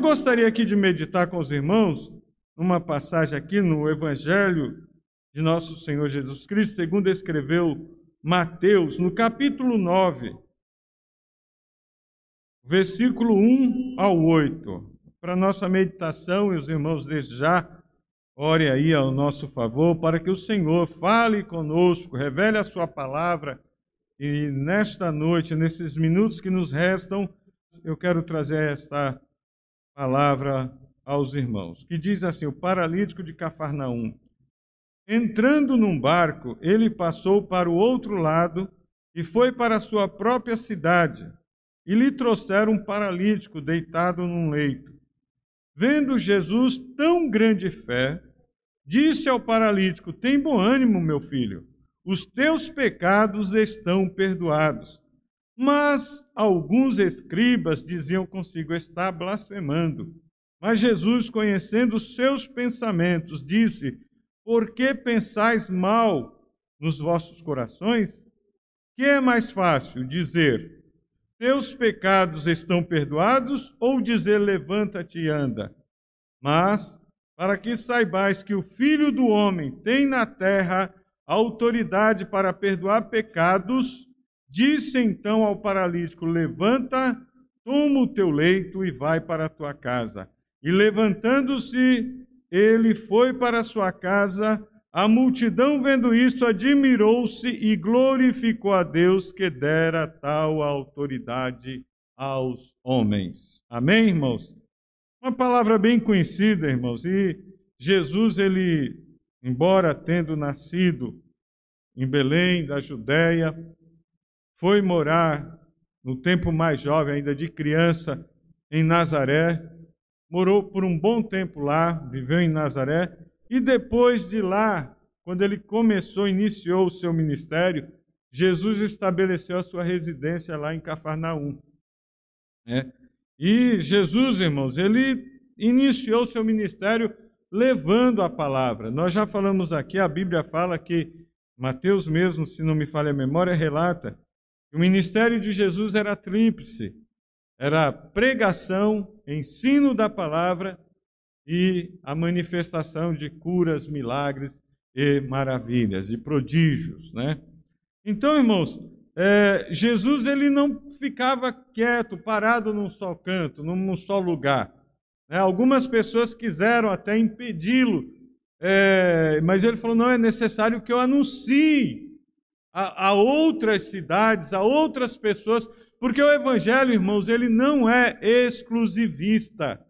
gostaria aqui de meditar com os irmãos numa passagem aqui no Evangelho de nosso Senhor Jesus Cristo, segundo escreveu Mateus, no capítulo 9, versículo 1 ao 8. Para nossa meditação, e os irmãos desde já ore aí ao nosso favor, para que o Senhor fale conosco, revele a sua palavra, e nesta noite, nesses minutos que nos restam, eu quero trazer esta palavra aos irmãos, que diz assim: o paralítico de Cafarnaum. Entrando num barco, ele passou para o outro lado e foi para a sua própria cidade. E lhe trouxeram um paralítico deitado num leito. Vendo Jesus tão grande fé, disse ao paralítico: Tem bom ânimo, meu filho, os teus pecados estão perdoados. Mas alguns escribas diziam consigo: Está blasfemando. Mas Jesus, conhecendo os seus pensamentos, disse: por que pensais mal nos vossos corações? Que é mais fácil dizer: Teus pecados estão perdoados, ou dizer: Levanta-te e anda? Mas, para que saibais que o Filho do Homem tem na terra autoridade para perdoar pecados, disse então ao paralítico: Levanta, toma o teu leito e vai para a tua casa. E levantando-se, ele foi para sua casa. A multidão, vendo isto, admirou-se e glorificou a Deus que dera tal autoridade aos homens. Amém, irmãos? Uma palavra bem conhecida, irmãos. E Jesus, ele, embora tendo nascido em Belém, da Judéia, foi morar no tempo mais jovem, ainda de criança, em Nazaré, morou por um bom tempo lá, viveu em Nazaré, e depois de lá, quando ele começou, iniciou o seu ministério, Jesus estabeleceu a sua residência lá em Cafarnaum. Né? E Jesus, irmãos, ele iniciou o seu ministério levando a palavra. Nós já falamos aqui, a Bíblia fala que, Mateus mesmo, se não me falha a memória, relata o ministério de Jesus era tríplice. Era pregação, ensino da palavra e a manifestação de curas, milagres e maravilhas, e prodígios, né? Então, irmãos, é, Jesus ele não ficava quieto, parado num só canto, num só lugar. Né? Algumas pessoas quiseram até impedi-lo, é, mas ele falou: não é necessário que eu anuncie a, a outras cidades, a outras pessoas, porque o evangelho, irmãos, ele não é exclusivista.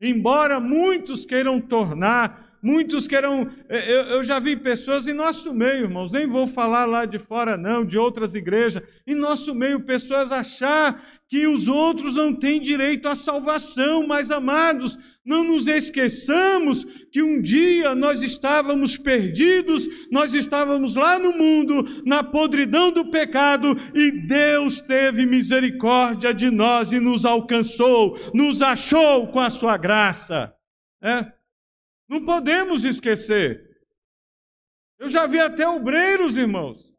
Embora muitos queiram tornar, muitos queiram. Eu, eu, já vi pessoas em nosso meio, irmãos, nem vou falar lá de fora, não, de outras igrejas, em nosso meio, pessoas achar que os outros não têm direito à salvação, mas amados, não nos esqueçamos que um dia nós estávamos perdidos, nós estávamos lá no mundo, na podridão do pecado, e Deus teve misericórdia de nós e nos alcançou, nos achou com a sua graça. É? Não podemos esquecer. Eu já vi até obreiros, irmãos,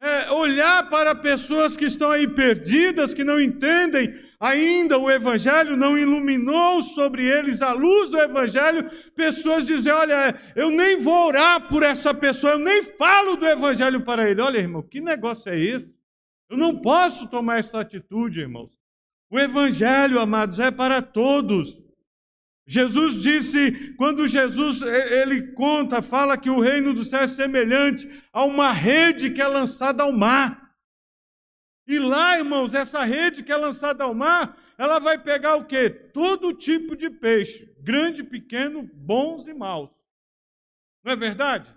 é, olhar para pessoas que estão aí perdidas, que não entendem ainda o Evangelho não iluminou sobre eles a luz do Evangelho, pessoas dizem: Olha, eu nem vou orar por essa pessoa, eu nem falo do Evangelho para ele. Olha, irmão, que negócio é esse? Eu não posso tomar essa atitude, irmãos. O Evangelho, amados, é para todos. Jesus disse, quando Jesus ele conta, fala que o reino do céu é semelhante a uma rede que é lançada ao mar. E lá, irmãos, essa rede que é lançada ao mar, ela vai pegar o quê? Todo tipo de peixe, grande, pequeno, bons e maus. Não é verdade?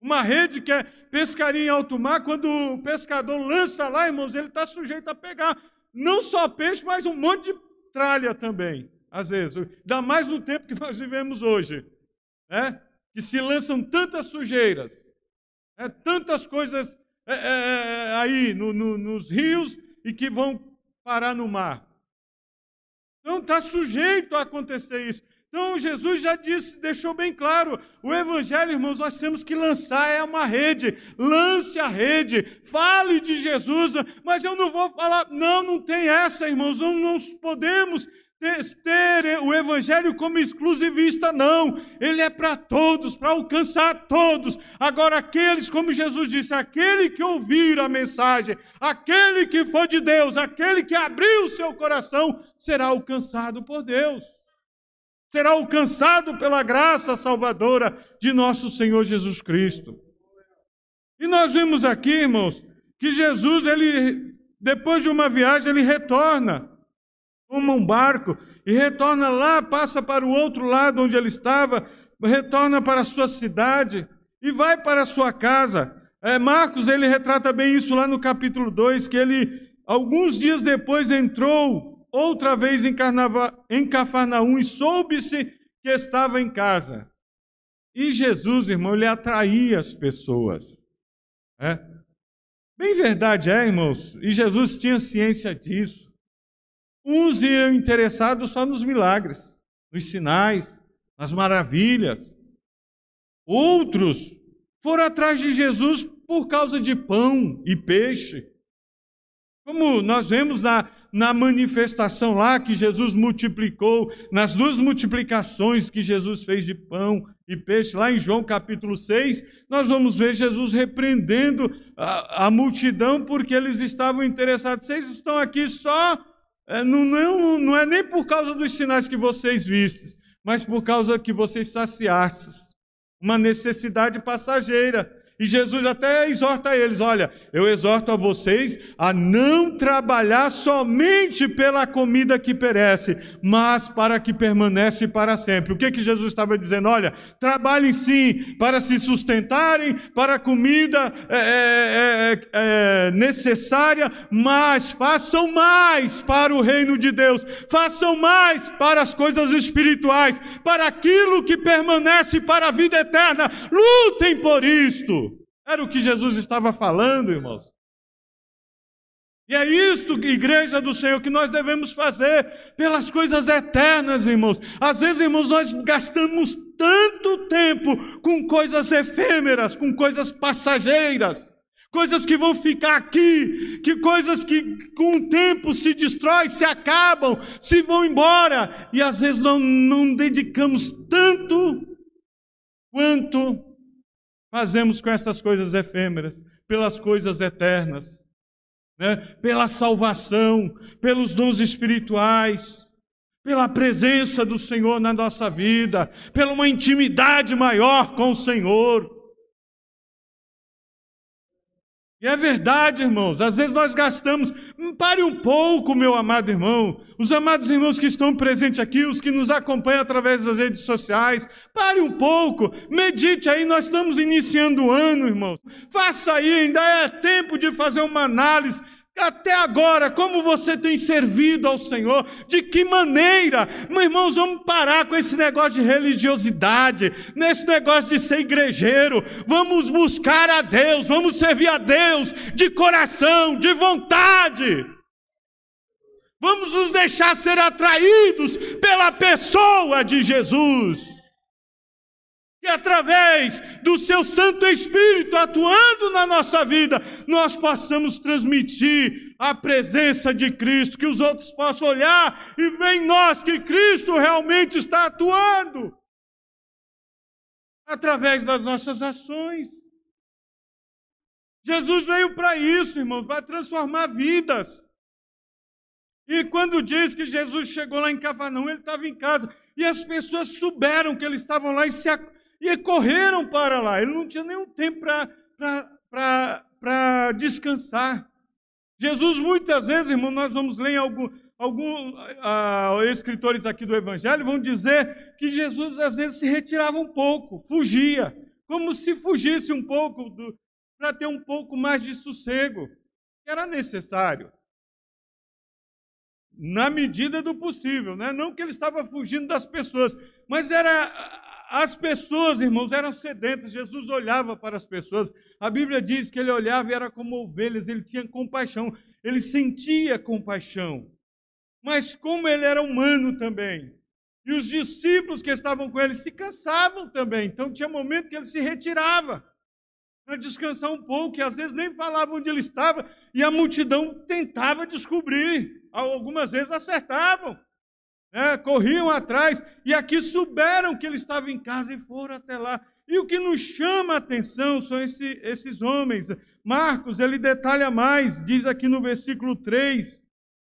Uma rede que é pescaria em alto mar, quando o pescador lança lá, irmãos, ele está sujeito a pegar não só peixe, mas um monte de tralha também, às vezes. Ainda mais no tempo que nós vivemos hoje, né? que se lançam tantas sujeiras, né? tantas coisas é, é, é, aí no, no, nos rios e que vão parar no mar. Então está sujeito a acontecer isso. Então Jesus já disse, deixou bem claro, o evangelho, irmãos, nós temos que lançar é uma rede. Lance a rede, fale de Jesus, mas eu não vou falar, não, não tem essa, irmãos, não, não podemos ter o evangelho como exclusivista, não. Ele é para todos, para alcançar todos. Agora, aqueles, como Jesus disse, aquele que ouvir a mensagem, aquele que for de Deus, aquele que abriu o seu coração, será alcançado por Deus. Será alcançado pela graça salvadora de nosso Senhor Jesus Cristo. E nós vimos aqui, irmãos, que Jesus, ele, depois de uma viagem, ele retorna toma um barco e retorna lá, passa para o outro lado onde ele estava, retorna para a sua cidade e vai para a sua casa. É, Marcos, ele retrata bem isso lá no capítulo 2, que ele, alguns dias depois, entrou outra vez em, Carnava, em Cafarnaum e soube-se que estava em casa. E Jesus, irmão, ele atraía as pessoas. É? Bem verdade é, irmãos, e Jesus tinha ciência disso. Uns iam interessados só nos milagres, nos sinais, nas maravilhas. Outros foram atrás de Jesus por causa de pão e peixe. Como nós vemos na, na manifestação lá que Jesus multiplicou, nas duas multiplicações que Jesus fez de pão e peixe, lá em João capítulo 6, nós vamos ver Jesus repreendendo a, a multidão porque eles estavam interessados. Vocês estão aqui só é, não, não, não é nem por causa dos sinais que vocês vistes, mas por causa que vocês saciastes uma necessidade passageira. E Jesus até exorta eles: olha, eu exorto a vocês a não trabalhar somente pela comida que perece, mas para que permanece para sempre. O que, que Jesus estava dizendo? Olha, trabalhem sim para se sustentarem, para a comida é, é, é, é necessária, mas façam mais para o reino de Deus, façam mais para as coisas espirituais, para aquilo que permanece para a vida eterna. Lutem por isto. Era o que Jesus estava falando, irmãos. E é isto, igreja do Senhor, que nós devemos fazer pelas coisas eternas, irmãos. Às vezes, irmãos, nós gastamos tanto tempo com coisas efêmeras, com coisas passageiras, coisas que vão ficar aqui, que coisas que com o tempo se destroem, se acabam, se vão embora, e às vezes não, não dedicamos tanto quanto fazemos com essas coisas efêmeras, pelas coisas eternas, né? pela salvação, pelos dons espirituais, pela presença do Senhor na nossa vida, pela uma intimidade maior com o Senhor. E é verdade, irmãos, às vezes nós gastamos. Pare um pouco, meu amado irmão. Os amados irmãos que estão presentes aqui, os que nos acompanham através das redes sociais, pare um pouco, medite aí. Nós estamos iniciando o ano, irmãos. Faça aí, ainda é tempo de fazer uma análise até agora, como você tem servido ao Senhor? De que maneira? Meus irmãos, vamos parar com esse negócio de religiosidade, nesse negócio de ser igrejeiro. Vamos buscar a Deus, vamos servir a Deus de coração, de vontade. Vamos nos deixar ser atraídos pela pessoa de Jesus que através do seu Santo Espírito atuando na nossa vida, nós possamos transmitir a presença de Cristo, que os outros possam olhar e ver em nós que Cristo realmente está atuando através das nossas ações. Jesus veio para isso, irmão, para transformar vidas. E quando diz que Jesus chegou lá em Cafarnaum, ele estava em casa. E as pessoas souberam que eles estavam lá e se e correram para lá. Ele não tinha nenhum tempo para descansar. Jesus, muitas vezes, irmão, nós vamos ler em algum, alguns uh, escritores aqui do Evangelho, vão dizer que Jesus às vezes se retirava um pouco, fugia, como se fugisse um pouco para ter um pouco mais de sossego. Era necessário. Na medida do possível, né? não que ele estava fugindo das pessoas, mas era as pessoas, irmãos, eram sedentas. Jesus olhava para as pessoas. A Bíblia diz que ele olhava e era como ovelhas, ele tinha compaixão, ele sentia compaixão. Mas como ele era humano também. E os discípulos que estavam com ele se cansavam também. Então tinha momento que ele se retirava para descansar um pouco, e às vezes nem falava onde ele estava, e a multidão tentava descobrir. Algumas vezes acertavam. Né, corriam atrás, e aqui souberam que ele estava em casa e foram até lá. E o que nos chama a atenção são esse, esses homens. Marcos, ele detalha mais, diz aqui no versículo 3: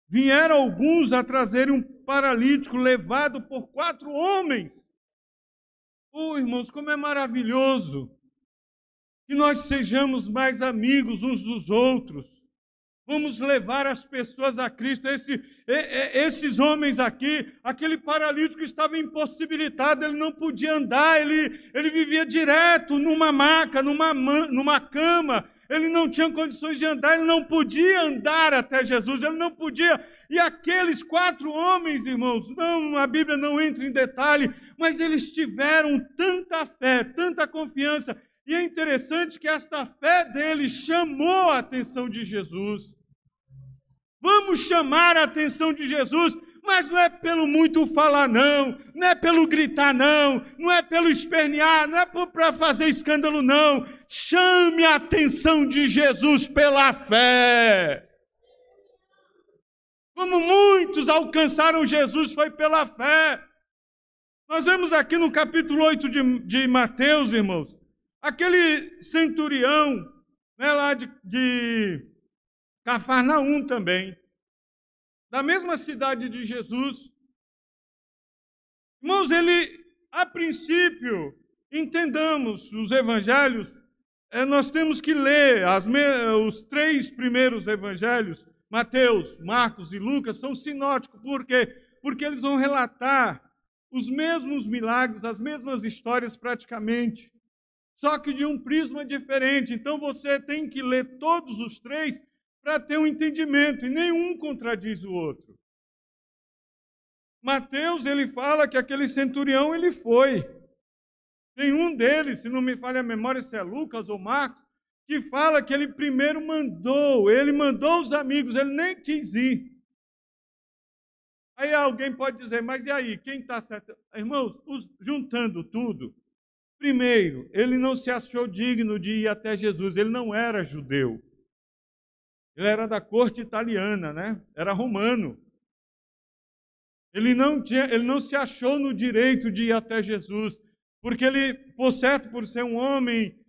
Vieram alguns a trazer um paralítico levado por quatro homens. Oh, irmãos, como é maravilhoso que nós sejamos mais amigos uns dos outros Vamos levar as pessoas a Cristo. Esse, esses homens aqui, aquele paralítico estava impossibilitado, ele não podia andar, ele, ele vivia direto numa maca, numa, numa cama, ele não tinha condições de andar, ele não podia andar até Jesus, ele não podia. E aqueles quatro homens, irmãos, não, a Bíblia não entra em detalhe, mas eles tiveram tanta fé, tanta confiança. E é interessante que esta fé deles chamou a atenção de Jesus. Vamos chamar a atenção de Jesus, mas não é pelo muito falar, não, não é pelo gritar, não, não é pelo espernear, não é para fazer escândalo, não. Chame a atenção de Jesus pela fé. Como muitos alcançaram Jesus foi pela fé. Nós vemos aqui no capítulo 8 de, de Mateus, irmãos, aquele centurião né, lá de, de Cafarnaum também, da mesma cidade de Jesus. Irmãos, ele, a princípio, entendamos os evangelhos, é, nós temos que ler as, os três primeiros evangelhos, Mateus, Marcos e Lucas, são sinóticos, por quê? Porque eles vão relatar os mesmos milagres, as mesmas histórias praticamente, só que de um prisma diferente. Então você tem que ler todos os três para ter um entendimento, e nenhum contradiz o outro. Mateus, ele fala que aquele centurião, ele foi. Tem um deles, se não me falha a memória, se é Lucas ou Marcos, que fala que ele primeiro mandou, ele mandou os amigos, ele nem quis ir. Aí alguém pode dizer, mas e aí, quem está certo? Irmãos, os, juntando tudo, primeiro, ele não se achou digno de ir até Jesus, ele não era judeu. Ele era da corte italiana, né? Era romano. Ele não, tinha, ele não se achou no direito de ir até Jesus, porque ele, por certo, por ser um homem,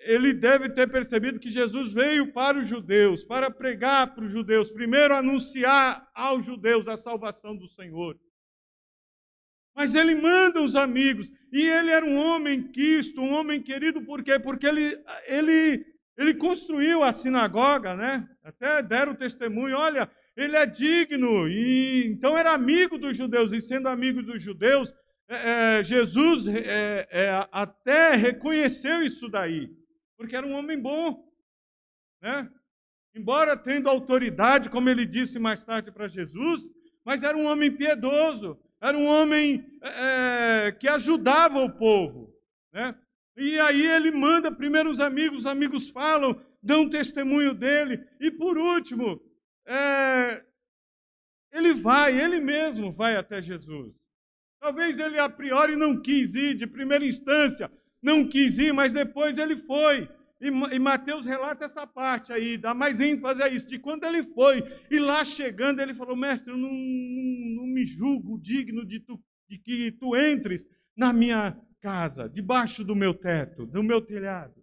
ele deve ter percebido que Jesus veio para os judeus, para pregar para os judeus, primeiro anunciar aos judeus a salvação do Senhor. Mas ele manda os amigos, e ele era um homem quisto, um homem querido, por quê? Porque ele, ele ele construiu a sinagoga, né? Até deram testemunho, olha, ele é digno. E então era amigo dos judeus, e sendo amigo dos judeus, é, é, Jesus é, é, até reconheceu isso daí, porque era um homem bom, né? Embora tendo autoridade, como ele disse mais tarde para Jesus, mas era um homem piedoso, era um homem é, é, que ajudava o povo, né? E aí ele manda primeiro os amigos, os amigos falam, dão testemunho dele. E por último, é, ele vai, ele mesmo vai até Jesus. Talvez ele a priori não quis ir, de primeira instância, não quis ir, mas depois ele foi. E, e Mateus relata essa parte aí, dá mais ênfase a isso, de quando ele foi. E lá chegando, ele falou: Mestre, eu não, não, não me julgo digno de, tu, de que tu entres na minha casa, debaixo do meu teto, do meu telhado.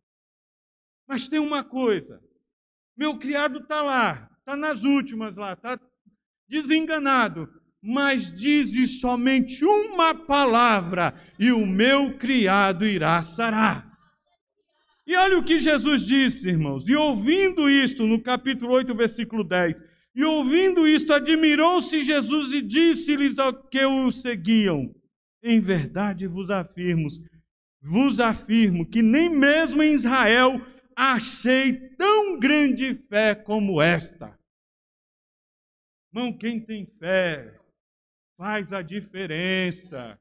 Mas tem uma coisa: meu criado está lá, está nas últimas lá, está desenganado, mas dize somente uma palavra e o meu criado irá sarar. E olha o que Jesus disse, irmãos. E ouvindo isto, no capítulo 8, versículo 10, e ouvindo isto, admirou-se Jesus e disse-lhes ao que o seguiam: em verdade vos afirmo, vos afirmo que nem mesmo em Israel achei tão grande fé como esta. Irmão, quem tem fé faz a diferença.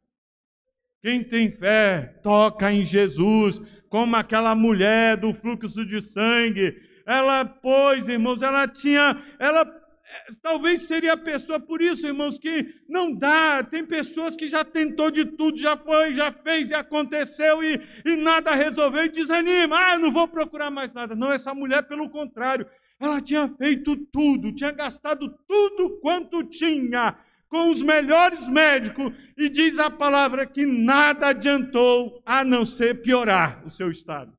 Quem tem fé toca em Jesus, como aquela mulher do fluxo de sangue. Ela, pois, irmãos, ela tinha, ela talvez seria a pessoa, por isso, irmãos, que não dá. Tem pessoas que já tentou de tudo, já foi, já fez e aconteceu e, e nada resolveu e desanima. Ah, não vou procurar mais nada. Não, essa mulher, pelo contrário, ela tinha feito tudo, tinha gastado tudo quanto tinha com os melhores médicos, e diz a palavra que nada adiantou a não ser piorar o seu estado.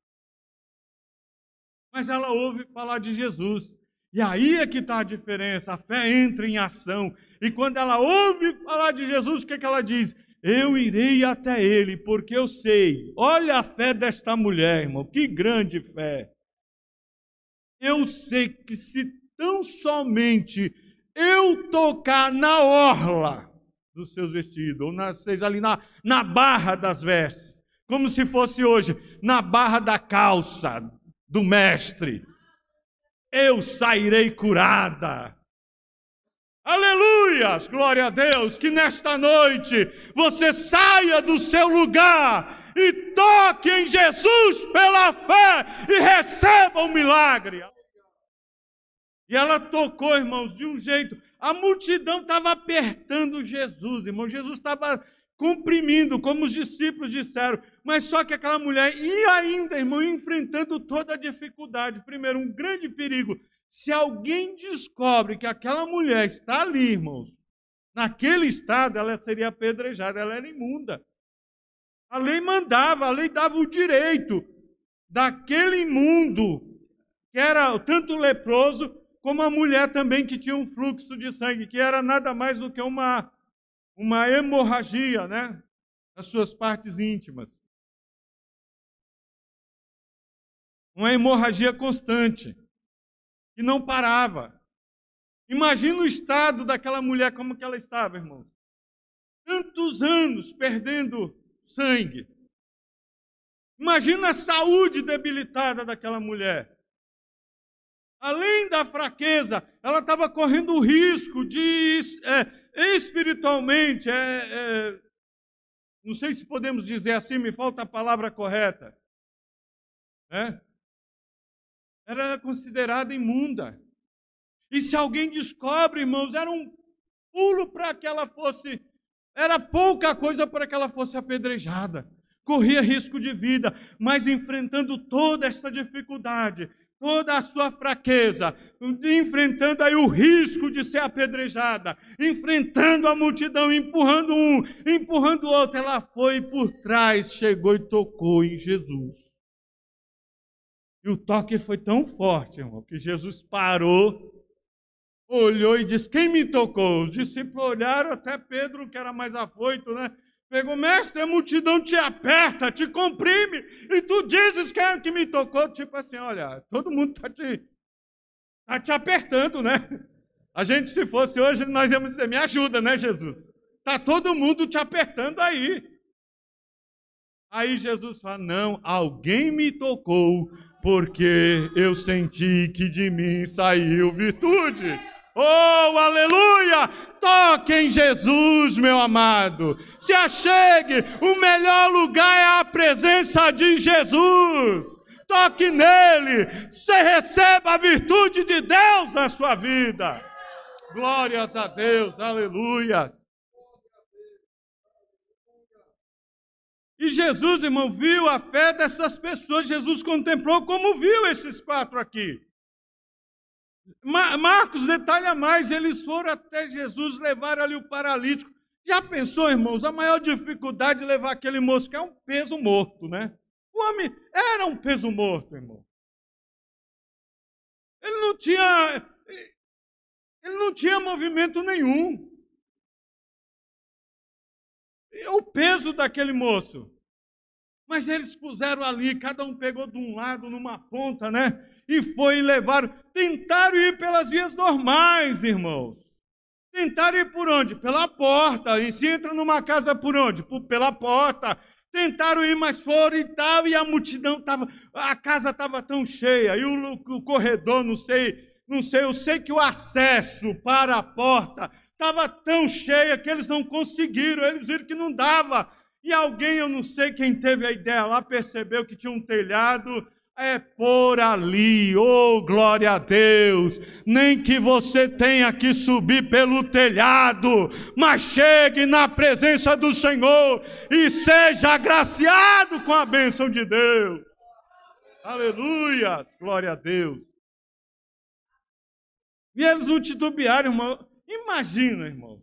Mas ela ouve falar de Jesus. E aí é que está a diferença. A fé entra em ação. E quando ela ouve falar de Jesus, o que, é que ela diz? Eu irei até ele, porque eu sei. Olha a fé desta mulher, irmão. Que grande fé. Eu sei que se tão somente eu tocar na orla dos seus vestidos, ou na, seja ali na, na barra das vestes, como se fosse hoje, na barra da calça do mestre, eu sairei curada. Aleluias, glória a Deus, que nesta noite você saia do seu lugar e toque em Jesus pela fé e receba o um milagre. E ela tocou, irmãos, de um jeito. A multidão estava apertando Jesus, irmão. Jesus estava comprimindo, como os discípulos disseram. Mas só que aquela mulher ia ainda, irmão, enfrentando toda a dificuldade. Primeiro, um grande perigo. Se alguém descobre que aquela mulher está ali, irmãos, naquele estado, ela seria apedrejada, ela era imunda. A lei mandava, a lei dava o direito daquele imundo, que era tanto leproso como a mulher também que tinha um fluxo de sangue, que era nada mais do que uma, uma hemorragia, né? Nas suas partes íntimas. Uma hemorragia constante, que não parava. Imagina o estado daquela mulher, como que ela estava, irmão. Tantos anos perdendo sangue. Imagina a saúde debilitada daquela mulher além da fraqueza, ela estava correndo o risco de, é, espiritualmente, é, é, não sei se podemos dizer assim, me falta a palavra correta. É? Era considerada imunda. E se alguém descobre, irmãos, era um pulo para que ela fosse, era pouca coisa para que ela fosse apedrejada. Corria risco de vida, mas enfrentando toda essa dificuldade, toda a sua fraqueza, enfrentando aí o risco de ser apedrejada, enfrentando a multidão, empurrando um, empurrando o outro, ela foi por trás, chegou e tocou em Jesus. E o toque foi tão forte, irmão, que Jesus parou, olhou e disse: Quem me tocou? Os discípulos olharam, até Pedro, que era mais afoito, né? Pegou, mestre, a multidão te aperta, te comprime, e tu dizes que é que me tocou. Tipo assim, olha, todo mundo está te, tá te apertando, né? A gente, se fosse hoje, nós íamos dizer, me ajuda, né, Jesus? Está todo mundo te apertando aí. Aí Jesus fala: Não, alguém me tocou, porque eu senti que de mim saiu virtude. Oh, aleluia! Toque em Jesus, meu amado. Se achegue. O melhor lugar é a presença de Jesus. Toque nele. Você receba a virtude de Deus na sua vida. Glórias a Deus, aleluia. E Jesus, irmão, viu a fé dessas pessoas. Jesus contemplou como viu esses quatro aqui. Marcos detalha mais, eles foram até Jesus, levaram ali o paralítico. Já pensou, irmãos, a maior dificuldade de levar aquele moço, que é um peso morto, né? O homem era um peso morto, irmão. Ele não tinha. Ele não tinha movimento nenhum. E o peso daquele moço. Mas eles puseram ali, cada um pegou de um lado, numa ponta, né? E foi levaram. Tentaram ir pelas vias normais, irmãos. Tentaram ir por onde? Pela porta. E se entra numa casa por onde? Por, pela porta. Tentaram ir, mas foram e tal, e a multidão estava. A casa estava tão cheia, e o, o corredor, não sei, não sei, eu sei que o acesso para a porta estava tão cheia que eles não conseguiram, eles viram que não dava. E alguém, eu não sei quem teve a ideia lá, percebeu que tinha um telhado é por ali, oh glória a Deus, nem que você tenha que subir pelo telhado, mas chegue na presença do Senhor e seja agraciado com a bênção de Deus. Aleluia, glória a Deus. E eles não titubearam, irmão. Imagina, irmão.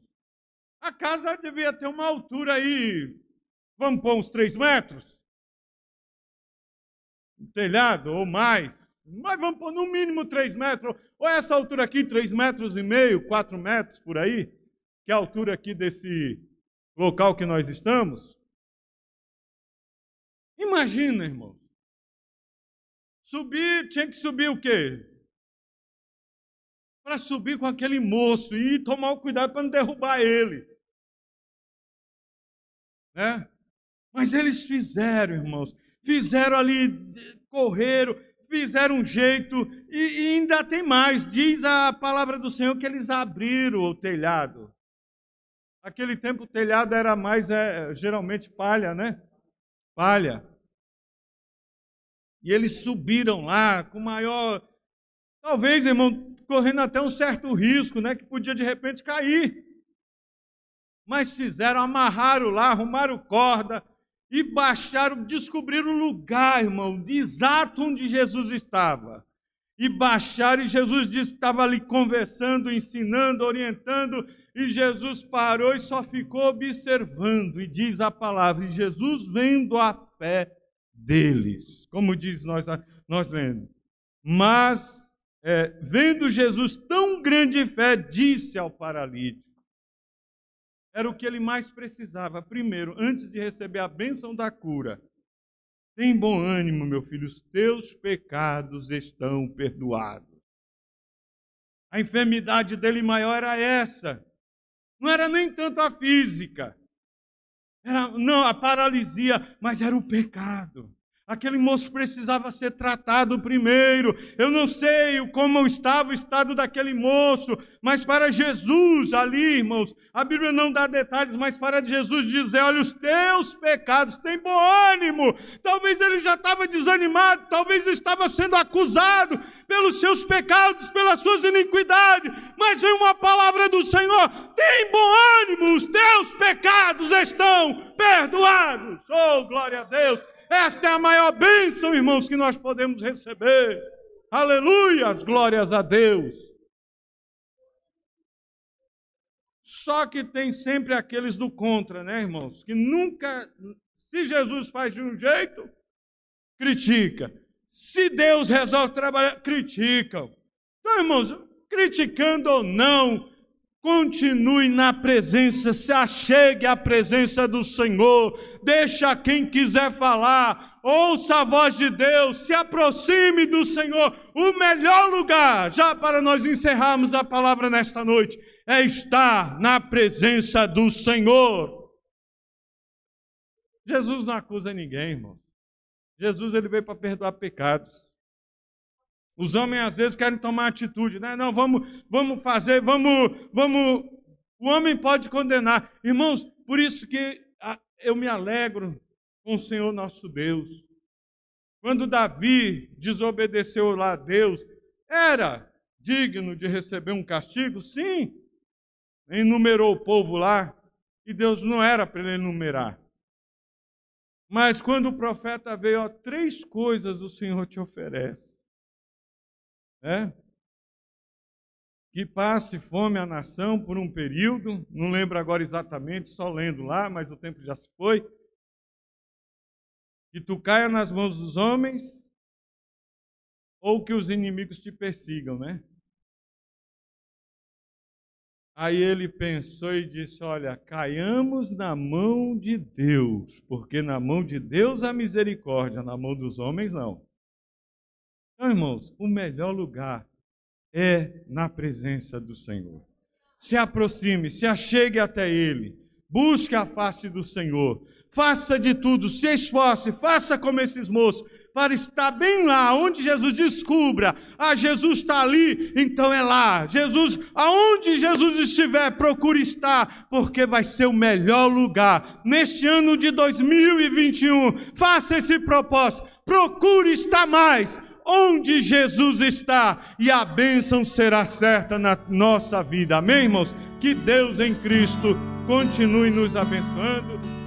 A casa devia ter uma altura aí, vamos pôr uns três metros? Um telhado ou mais. Mas vamos pôr no mínimo três metros. Ou essa altura aqui, três metros e meio, quatro metros por aí, que é a altura aqui desse local que nós estamos. Imagina, irmão. Subir, tinha que subir o quê? Para subir com aquele moço e tomar o cuidado para não derrubar ele. Né? Mas eles fizeram, irmãos. Fizeram ali, correram, fizeram um jeito, e, e ainda tem mais. Diz a palavra do Senhor que eles abriram o telhado. Aquele tempo o telhado era mais, é, geralmente, palha, né? Palha. E eles subiram lá com maior. Talvez, irmão, correndo até um certo risco, né? Que podia de repente cair. Mas fizeram, amarraram lá, arrumaram corda e baixaram, descobriram o lugar, irmão, exato onde Jesus estava. E baixaram, e Jesus disse que estava ali conversando, ensinando, orientando, e Jesus parou e só ficou observando, e diz a palavra, e Jesus vendo a fé deles, como diz nós, nós lendo. Mas, é, vendo Jesus tão grande fé, disse ao paralítico, era o que ele mais precisava. Primeiro, antes de receber a bênção da cura, tem bom ânimo, meu filho, os teus pecados estão perdoados. A enfermidade dele maior era essa. Não era nem tanto a física. Era, não, a paralisia, mas era o pecado. Aquele moço precisava ser tratado primeiro. Eu não sei como estava o estado daquele moço, mas para Jesus ali, irmãos, a Bíblia não dá detalhes, mas para Jesus dizer: olha, os teus pecados têm bom ânimo. Talvez ele já estava desanimado, talvez estava sendo acusado pelos seus pecados, pelas suas iniquidades, mas vem uma palavra do Senhor: tem bom ânimo, os teus pecados estão perdoados. Oh, glória a Deus! Esta é a maior bênção, irmãos, que nós podemos receber. Aleluia, glórias a Deus. Só que tem sempre aqueles do contra, né, irmãos? Que nunca, se Jesus faz de um jeito, critica. Se Deus resolve trabalhar, criticam. Então, irmãos, criticando ou não, Continue na presença, se achegue à presença do Senhor, deixa quem quiser falar, ouça a voz de Deus, se aproxime do Senhor. O melhor lugar, já para nós encerrarmos a palavra nesta noite, é estar na presença do Senhor. Jesus não acusa ninguém, irmão. Jesus ele veio para perdoar pecados. Os homens às vezes querem tomar atitude, né? Não, vamos, vamos fazer, vamos, vamos. O homem pode condenar. Irmãos, por isso que eu me alegro com o Senhor nosso Deus. Quando Davi desobedeceu lá a Deus, era digno de receber um castigo? Sim. Enumerou o povo lá, e Deus não era para ele enumerar. Mas quando o profeta veio, ó, três coisas o Senhor te oferece né? que passe fome a nação por um período, não lembro agora exatamente, só lendo lá, mas o tempo já se foi. Que tu caia nas mãos dos homens, ou que os inimigos te persigam, né? Aí ele pensou e disse: Olha, caiamos na mão de Deus, porque na mão de Deus há misericórdia, na mão dos homens não. Então, irmãos, o melhor lugar é na presença do Senhor. Se aproxime, se achegue até Ele, busque a face do Senhor, faça de tudo, se esforce, faça como esses moços, para estar bem lá, onde Jesus descubra, ah, Jesus está ali, então é lá. Jesus, aonde Jesus estiver, procure estar, porque vai ser o melhor lugar. Neste ano de 2021, faça esse propósito, procure estar mais, onde Jesus está e a bênção será certa na nossa vida. Amém, irmãos? Que Deus em Cristo continue nos abençoando